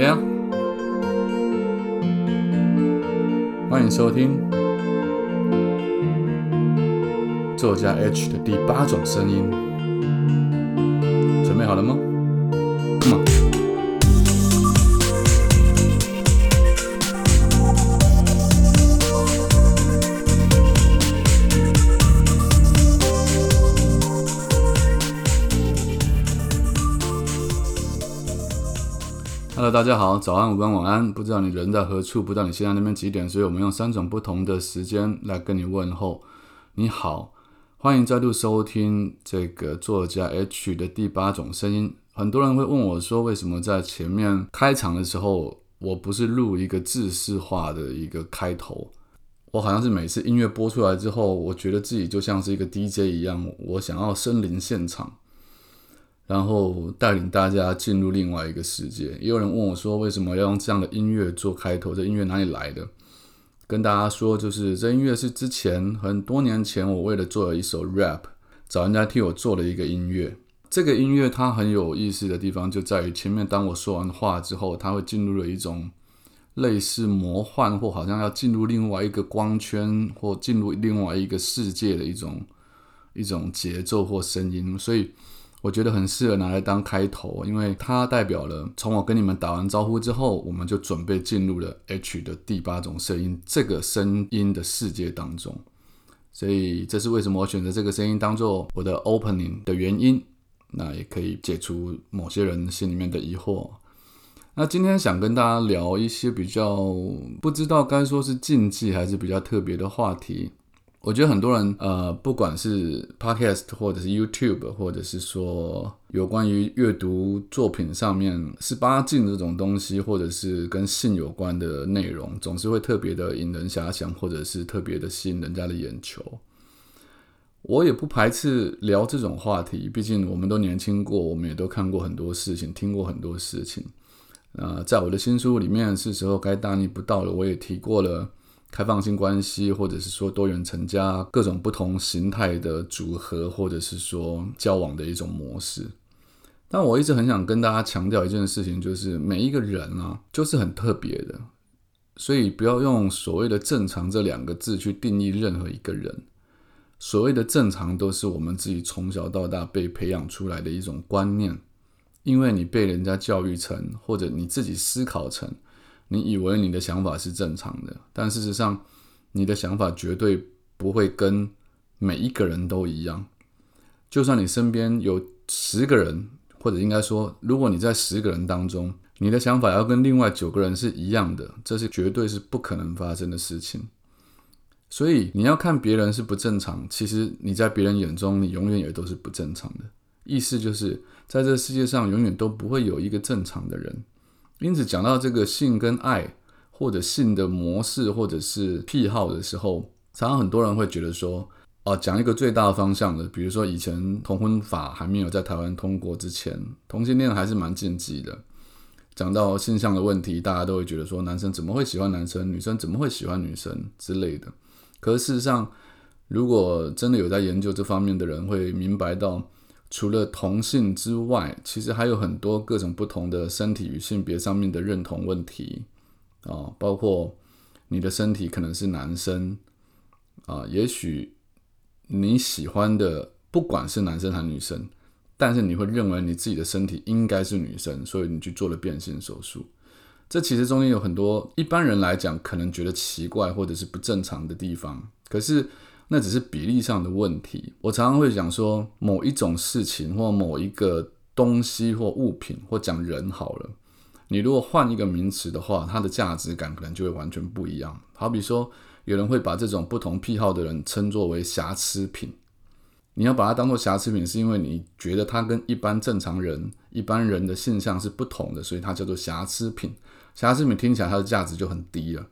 Yeah，欢迎收听作家 H 的第八种声音，准备好了吗？Hello，大家好，早安、午安、晚安。不知道你人在何处，不知道你现在那边几点，所以我们用三种不同的时间来跟你问候。你好，欢迎再度收听这个作家 H 的第八种声音。很多人会问我说，为什么在前面开场的时候，我不是录一个制式化的一个开头？我好像是每次音乐播出来之后，我觉得自己就像是一个 DJ 一样，我想要身临现场。然后带领大家进入另外一个世界。也有人问我说，为什么要用这样的音乐做开头？这音乐哪里来的？跟大家说，就是这音乐是之前很多年前，我为了做了一首 rap，找人家替我做了一个音乐。这个音乐它很有意思的地方就在于，前面当我说完话之后，它会进入了一种类似魔幻或好像要进入另外一个光圈或进入另外一个世界的一种一种节奏或声音，所以。我觉得很适合拿来当开头，因为它代表了从我跟你们打完招呼之后，我们就准备进入了 H 的第八种声音这个声音的世界当中。所以这是为什么我选择这个声音当做我的 opening 的原因。那也可以解除某些人心里面的疑惑。那今天想跟大家聊一些比较不知道该说是禁忌还是比较特别的话题。我觉得很多人，呃，不管是 podcast 或者是 YouTube，或者是说有关于阅读作品上面十八禁这种东西，或者是跟性有关的内容，总是会特别的引人遐想，或者是特别的吸引人家的眼球。我也不排斥聊这种话题，毕竟我们都年轻过，我们也都看过很多事情，听过很多事情。呃，在我的新书里面，是时候该大逆不道了。我也提过了。开放性关系，或者是说多元成家，各种不同形态的组合，或者是说交往的一种模式。但我一直很想跟大家强调一件事情，就是每一个人啊，就是很特别的，所以不要用所谓的“正常”这两个字去定义任何一个人。所谓的正常，都是我们自己从小到大被培养出来的一种观念，因为你被人家教育成，或者你自己思考成。你以为你的想法是正常的，但事实上，你的想法绝对不会跟每一个人都一样。就算你身边有十个人，或者应该说，如果你在十个人当中，你的想法要跟另外九个人是一样的，这是绝对是不可能发生的事情。所以你要看别人是不正常，其实你在别人眼中，你永远也都是不正常的。意思就是，在这世界上，永远都不会有一个正常的人。因此，讲到这个性跟爱，或者性的模式，或者是癖好的时候，常常很多人会觉得说，哦，讲一个最大方向的，比如说以前同婚法还没有在台湾通过之前，同性恋还是蛮禁忌的。讲到性向的问题，大家都会觉得说，男生怎么会喜欢男生，女生怎么会喜欢女生之类的。可是事实上，如果真的有在研究这方面的人，会明白到。除了同性之外，其实还有很多各种不同的身体与性别上面的认同问题啊，包括你的身体可能是男生啊，也许你喜欢的不管是男生还是女生，但是你会认为你自己的身体应该是女生，所以你去做了变性手术。这其实中间有很多一般人来讲可能觉得奇怪或者是不正常的地方，可是。那只是比例上的问题。我常常会讲说，某一种事情或某一个东西或物品，或讲人好了，你如果换一个名词的话，它的价值感可能就会完全不一样。好比说，有人会把这种不同癖好的人称作为瑕疵品。你要把它当做瑕疵品，是因为你觉得它跟一般正常人、一般人的现象是不同的，所以它叫做瑕疵品。瑕疵品听起来它的价值就很低了。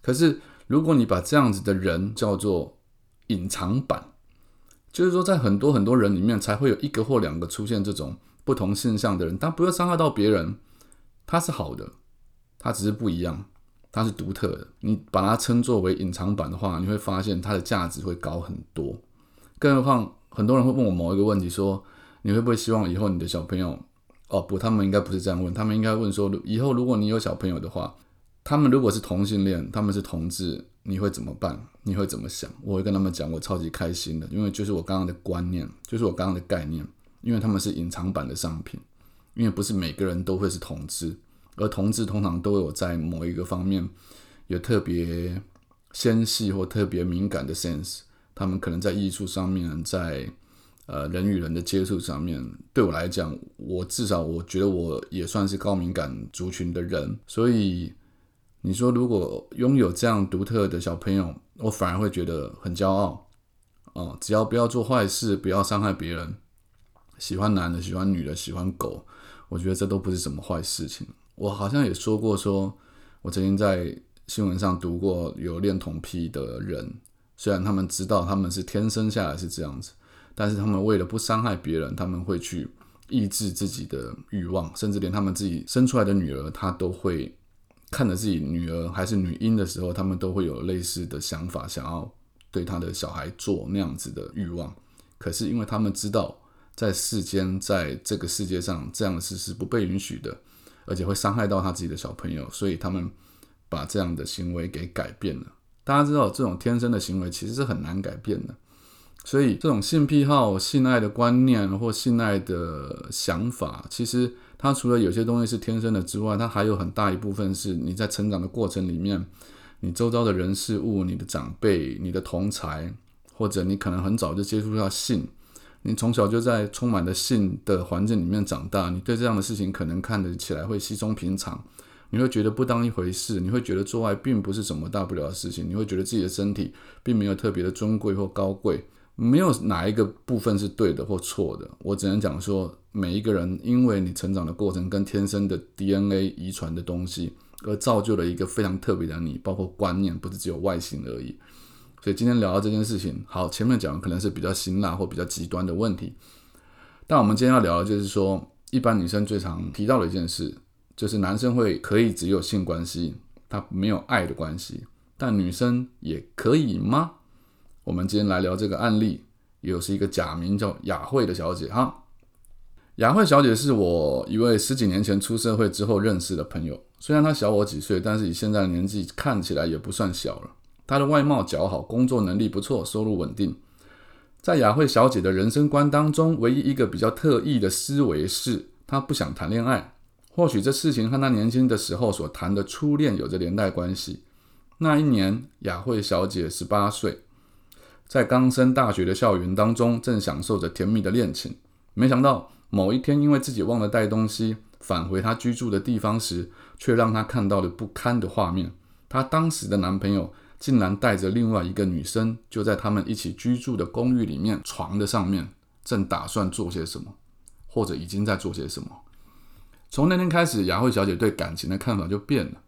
可是如果你把这样子的人叫做隐藏版，就是说，在很多很多人里面，才会有一个或两个出现这种不同现象的人，但不要伤害到别人，他是好的，他只是不一样，他是独特的。你把它称作为隐藏版的话，你会发现它的价值会高很多。更何况，很多人会问我某一个问题，说你会不会希望以后你的小朋友哦，不，他们应该不是这样问，他们应该问说，以后如果你有小朋友的话，他们如果是同性恋，他们是同志，你会怎么办？你会怎么想？我会跟他们讲，我超级开心的，因为就是我刚刚的观念，就是我刚刚的概念，因为他们是隐藏版的商品，因为不是每个人都会是同志，而同志通常都有在某一个方面有特别纤细或特别敏感的 sense，他们可能在艺术上面，在呃，人与人的接触上面，对我来讲，我至少我觉得我也算是高敏感族群的人，所以你说如果拥有这样独特的小朋友，我反而会觉得很骄傲哦。只要不要做坏事，不要伤害别人，喜欢男的，喜欢女的，喜欢狗，我觉得这都不是什么坏事情。我好像也说过，说我曾经在新闻上读过有恋童癖的人，虽然他们知道他们是天生下来是这样子。但是他们为了不伤害别人，他们会去抑制自己的欲望，甚至连他们自己生出来的女儿，他都会看着自己女儿还是女婴的时候，他们都会有类似的想法，想要对他的小孩做那样子的欲望。可是因为他们知道，在世间，在这个世界上，这样的事是不被允许的，而且会伤害到他自己的小朋友，所以他们把这样的行为给改变了。大家知道，这种天生的行为其实是很难改变的。所以，这种性癖好、性爱的观念或性爱的想法，其实它除了有些东西是天生的之外，它还有很大一部分是你在成长的过程里面，你周遭的人事物、你的长辈、你的同才，或者你可能很早就接触到性，你从小就在充满了性的环境里面长大，你对这样的事情可能看得起来会稀松平常，你会觉得不当一回事，你会觉得做爱并不是什么大不了的事情，你会觉得自己的身体并没有特别的尊贵或高贵。没有哪一个部分是对的或错的，我只能讲说，每一个人因为你成长的过程跟天生的 DNA 遗传的东西，而造就了一个非常特别的你，包括观念，不是只有外形而已。所以今天聊到这件事情，好，前面讲的可能是比较辛辣或比较极端的问题，但我们今天要聊的就是说，一般女生最常提到的一件事，就是男生会可以只有性关系，他没有爱的关系，但女生也可以吗？我们今天来聊这个案例，又是一个假名叫雅慧的小姐哈。雅慧小姐是我一位十几年前出社会之后认识的朋友，虽然她小我几岁，但是以现在的年纪看起来也不算小了。她的外貌姣好，工作能力不错，收入稳定。在雅慧小姐的人生观当中，唯一一个比较特异的思维是，她不想谈恋爱。或许这事情和她年轻的时候所谈的初恋有着连带关系。那一年，雅慧小姐十八岁。在刚升大学的校园当中，正享受着甜蜜的恋情。没想到某一天，因为自己忘了带东西，返回她居住的地方时，却让她看到了不堪的画面。她当时的男朋友竟然带着另外一个女生，就在他们一起居住的公寓里面床的上面，正打算做些什么，或者已经在做些什么。从那天开始，雅慧小姐对感情的看法就变了。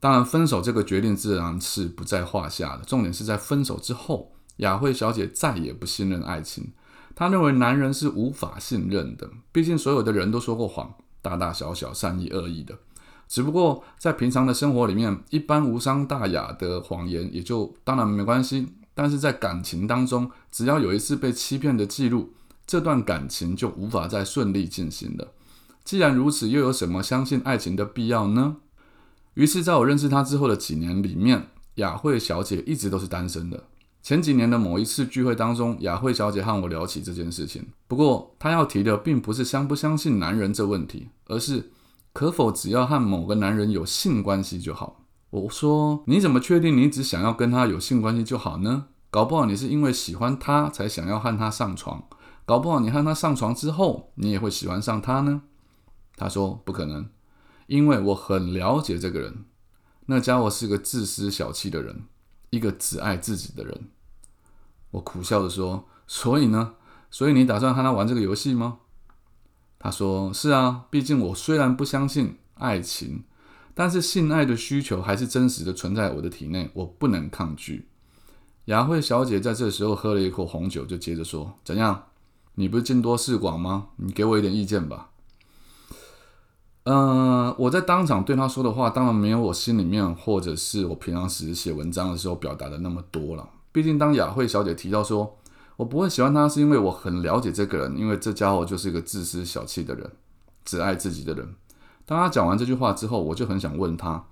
当然，分手这个决定自然是不在话下的。重点是在分手之后。雅慧小姐再也不信任爱情，她认为男人是无法信任的。毕竟所有的人都说过谎，大大小小、善意恶意的。只不过在平常的生活里面，一般无伤大雅的谎言也就当然没关系。但是在感情当中，只要有一次被欺骗的记录，这段感情就无法再顺利进行了。既然如此，又有什么相信爱情的必要呢？于是，在我认识她之后的几年里面，雅慧小姐一直都是单身的。前几年的某一次聚会当中，雅慧小姐和我聊起这件事情。不过，她要提的并不是相不相信男人这问题，而是可否只要和某个男人有性关系就好。我说：“你怎么确定你只想要跟他有性关系就好呢？搞不好你是因为喜欢他才想要和他上床，搞不好你和他上床之后，你也会喜欢上他呢？”她说：“不可能，因为我很了解这个人，那家伙是个自私小气的人，一个只爱自己的人。”我苦笑着说：“所以呢？所以你打算和他玩这个游戏吗？”他说：“是啊，毕竟我虽然不相信爱情，但是性爱的需求还是真实的存在我的体内，我不能抗拒。”雅慧小姐在这时候喝了一口红酒，就接着说：“怎样？你不是见多识广吗？你给我一点意见吧。”嗯，我在当场对他说的话，当然没有我心里面或者是我平常时写文章的时候表达的那么多了。毕竟，当雅慧小姐提到说，我不会喜欢他，是因为我很了解这个人，因为这家伙就是一个自私小气的人。只爱自己的人。当他讲完这句话之后，我就很想问他：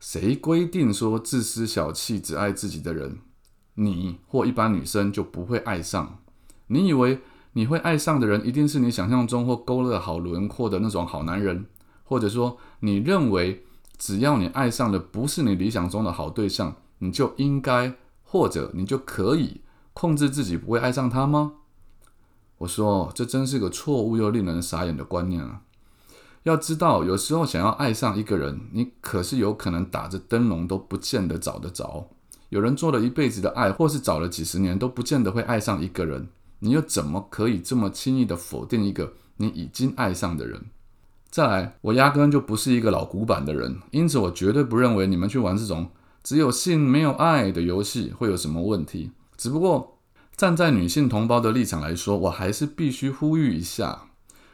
谁规定说自私小气、只爱自己的人，你或一般女生就不会爱上？你以为你会爱上的人，一定是你想象中或勾勒好轮廓的那种好男人？或者说，你认为只要你爱上的不是你理想中的好对象，你就应该或者你就可以控制自己不会爱上他吗？我说，这真是个错误又令人傻眼的观念啊！要知道，有时候想要爱上一个人，你可是有可能打着灯笼都不见得找得着。有人做了一辈子的爱，或是找了几十年都不见得会爱上一个人，你又怎么可以这么轻易的否定一个你已经爱上的人？再来，我压根就不是一个老古板的人，因此我绝对不认为你们去玩这种只有性没有爱的游戏会有什么问题。只不过，站在女性同胞的立场来说，我还是必须呼吁一下：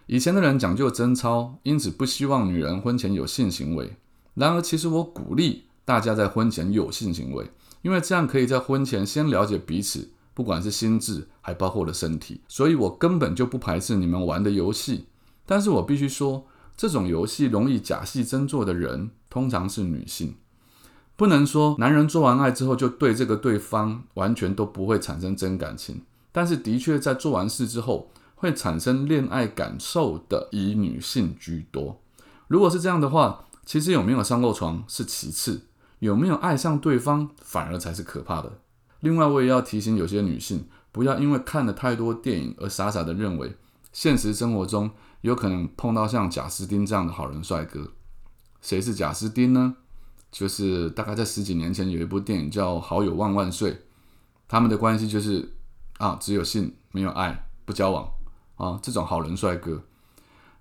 以前的人讲究贞操，因此不希望女人婚前有性行为。然而，其实我鼓励大家在婚前有性行为，因为这样可以在婚前先了解彼此，不管是心智，还包括了身体。所以我根本就不排斥你们玩的游戏。但是我必须说，这种游戏容易假戏真做的人，通常是女性。不能说男人做完爱之后就对这个对方完全都不会产生真感情，但是的确在做完事之后会产生恋爱感受的以女性居多。如果是这样的话，其实有没有上过床是其次，有没有爱上对方反而才是可怕的。另外，我也要提醒有些女性，不要因为看了太多电影而傻傻的认为现实生活中有可能碰到像贾斯汀这样的好人帅哥。谁是贾斯汀呢？就是大概在十几年前有一部电影叫《好友万万岁》，他们的关系就是啊，只有性没有爱，不交往啊，这种好人帅哥。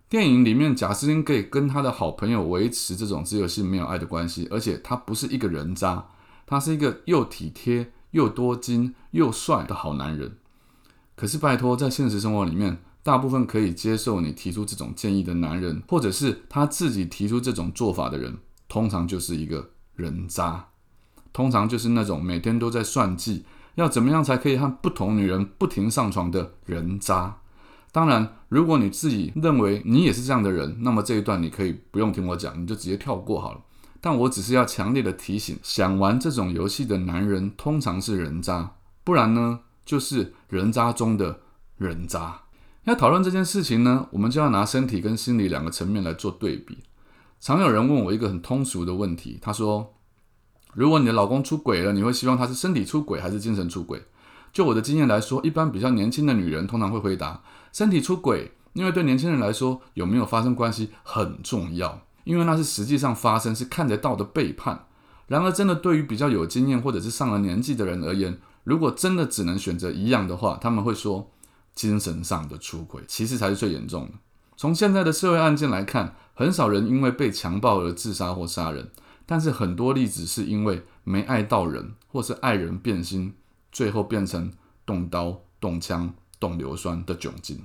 电影里面贾斯汀可以跟他的好朋友维持这种只有性没有爱的关系，而且他不是一个人渣，他是一个又体贴又多金又帅的好男人。可是拜托，在现实生活里面，大部分可以接受你提出这种建议的男人，或者是他自己提出这种做法的人。通常就是一个人渣，通常就是那种每天都在算计要怎么样才可以和不同女人不停上床的人渣。当然，如果你自己认为你也是这样的人，那么这一段你可以不用听我讲，你就直接跳过好了。但我只是要强烈的提醒，想玩这种游戏的男人通常是人渣，不然呢就是人渣中的人渣。要讨论这件事情呢，我们就要拿身体跟心理两个层面来做对比。常有人问我一个很通俗的问题，他说：“如果你的老公出轨了，你会希望他是身体出轨还是精神出轨？”就我的经验来说，一般比较年轻的女人通常会回答身体出轨，因为对年轻人来说，有没有发生关系很重要，因为那是实际上发生，是看得到的背叛。然而，真的对于比较有经验或者是上了年纪的人而言，如果真的只能选择一样的话，他们会说精神上的出轨其实才是最严重的。从现在的社会案件来看。很少人因为被强暴而自杀或杀人，但是很多例子是因为没爱到人，或是爱人变心，最后变成动刀、动枪、动硫酸的窘境。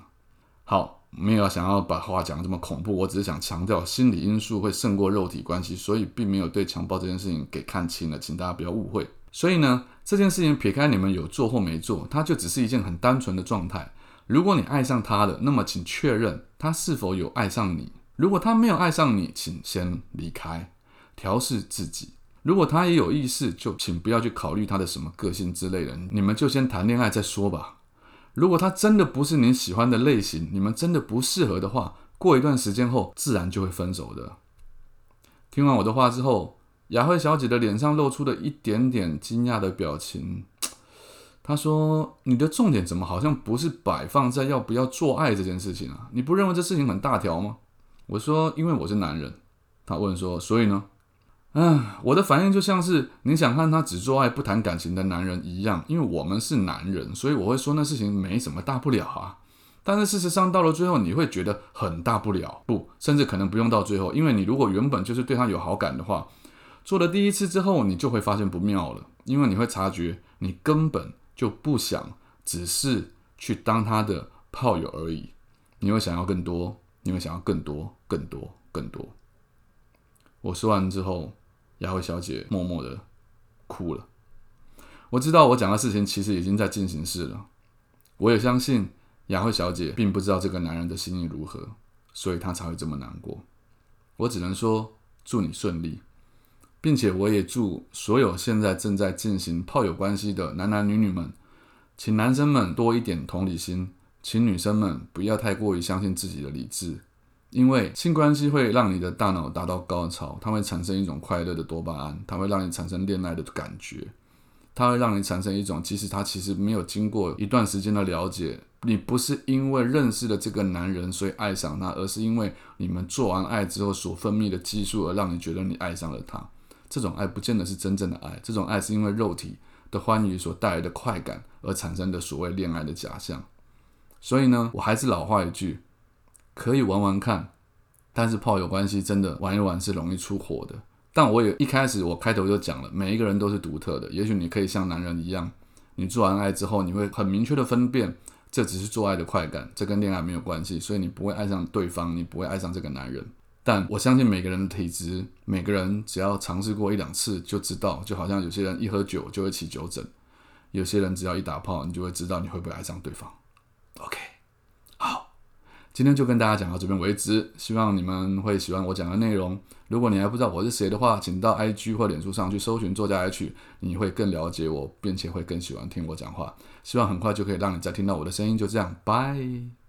好，没有想要把话讲这么恐怖，我只是想强调心理因素会胜过肉体关系，所以并没有对强暴这件事情给看清了，请大家不要误会。所以呢，这件事情撇开你们有做或没做，它就只是一件很单纯的状态。如果你爱上他了，那么请确认他是否有爱上你。如果他没有爱上你，请先离开，调试自己。如果他也有意识，就请不要去考虑他的什么个性之类的，你们就先谈恋爱再说吧。如果他真的不是你喜欢的类型，你们真的不适合的话，过一段时间后自然就会分手的。听完我的话之后，雅慧小姐的脸上露出了一点点惊讶的表情。他说：“你的重点怎么好像不是摆放在要不要做爱这件事情啊？你不认为这事情很大条吗？”我说，因为我是男人。他问说，所以呢？嗯，我的反应就像是你想看他只做爱不谈感情的男人一样。因为我们是男人，所以我会说那事情没什么大不了啊。但是事实上到了最后，你会觉得很大不了，不，甚至可能不用到最后。因为你如果原本就是对他有好感的话，做了第一次之后，你就会发现不妙了。因为你会察觉你根本就不想只是去当他的炮友而已，你会想要更多。你会想要更多、更多、更多。我说完之后，雅慧小姐默默的哭了。我知道我讲的事情其实已经在进行式了。我也相信雅慧小姐并不知道这个男人的心意如何，所以她才会这么难过。我只能说祝你顺利，并且我也祝所有现在正在进行炮友关系的男男女女们，请男生们多一点同理心，请女生们不要太过于相信自己的理智，因为性关系会让你的大脑达到高潮，它会产生一种快乐的多巴胺，它会让你产生恋爱的感觉。它会让你产生一种，即使他其实没有经过一段时间的了解，你不是因为认识了这个男人所以爱上他，而是因为你们做完爱之后所分泌的激素而让你觉得你爱上了他。这种爱不见得是真正的爱，这种爱是因为肉体的欢愉所带来的快感而产生的所谓恋爱的假象。所以呢，我还是老话一句，可以玩玩看，但是炮友关系真的玩一玩是容易出火的。但我也一开始我开头就讲了，每一个人都是独特的。也许你可以像男人一样，你做完爱之后，你会很明确的分辨，这只是做爱的快感，这跟恋爱没有关系，所以你不会爱上对方，你不会爱上这个男人。但我相信每个人的体质，每个人只要尝试过一两次就知道，就好像有些人一喝酒就会起酒疹，有些人只要一打炮，你就会知道你会不会爱上对方。OK，好。今天就跟大家讲到这边为止，希望你们会喜欢我讲的内容。如果你还不知道我是谁的话，请到 IG 或脸书上去搜寻作家 H，你会更了解我，并且会更喜欢听我讲话。希望很快就可以让你再听到我的声音。就这样，拜。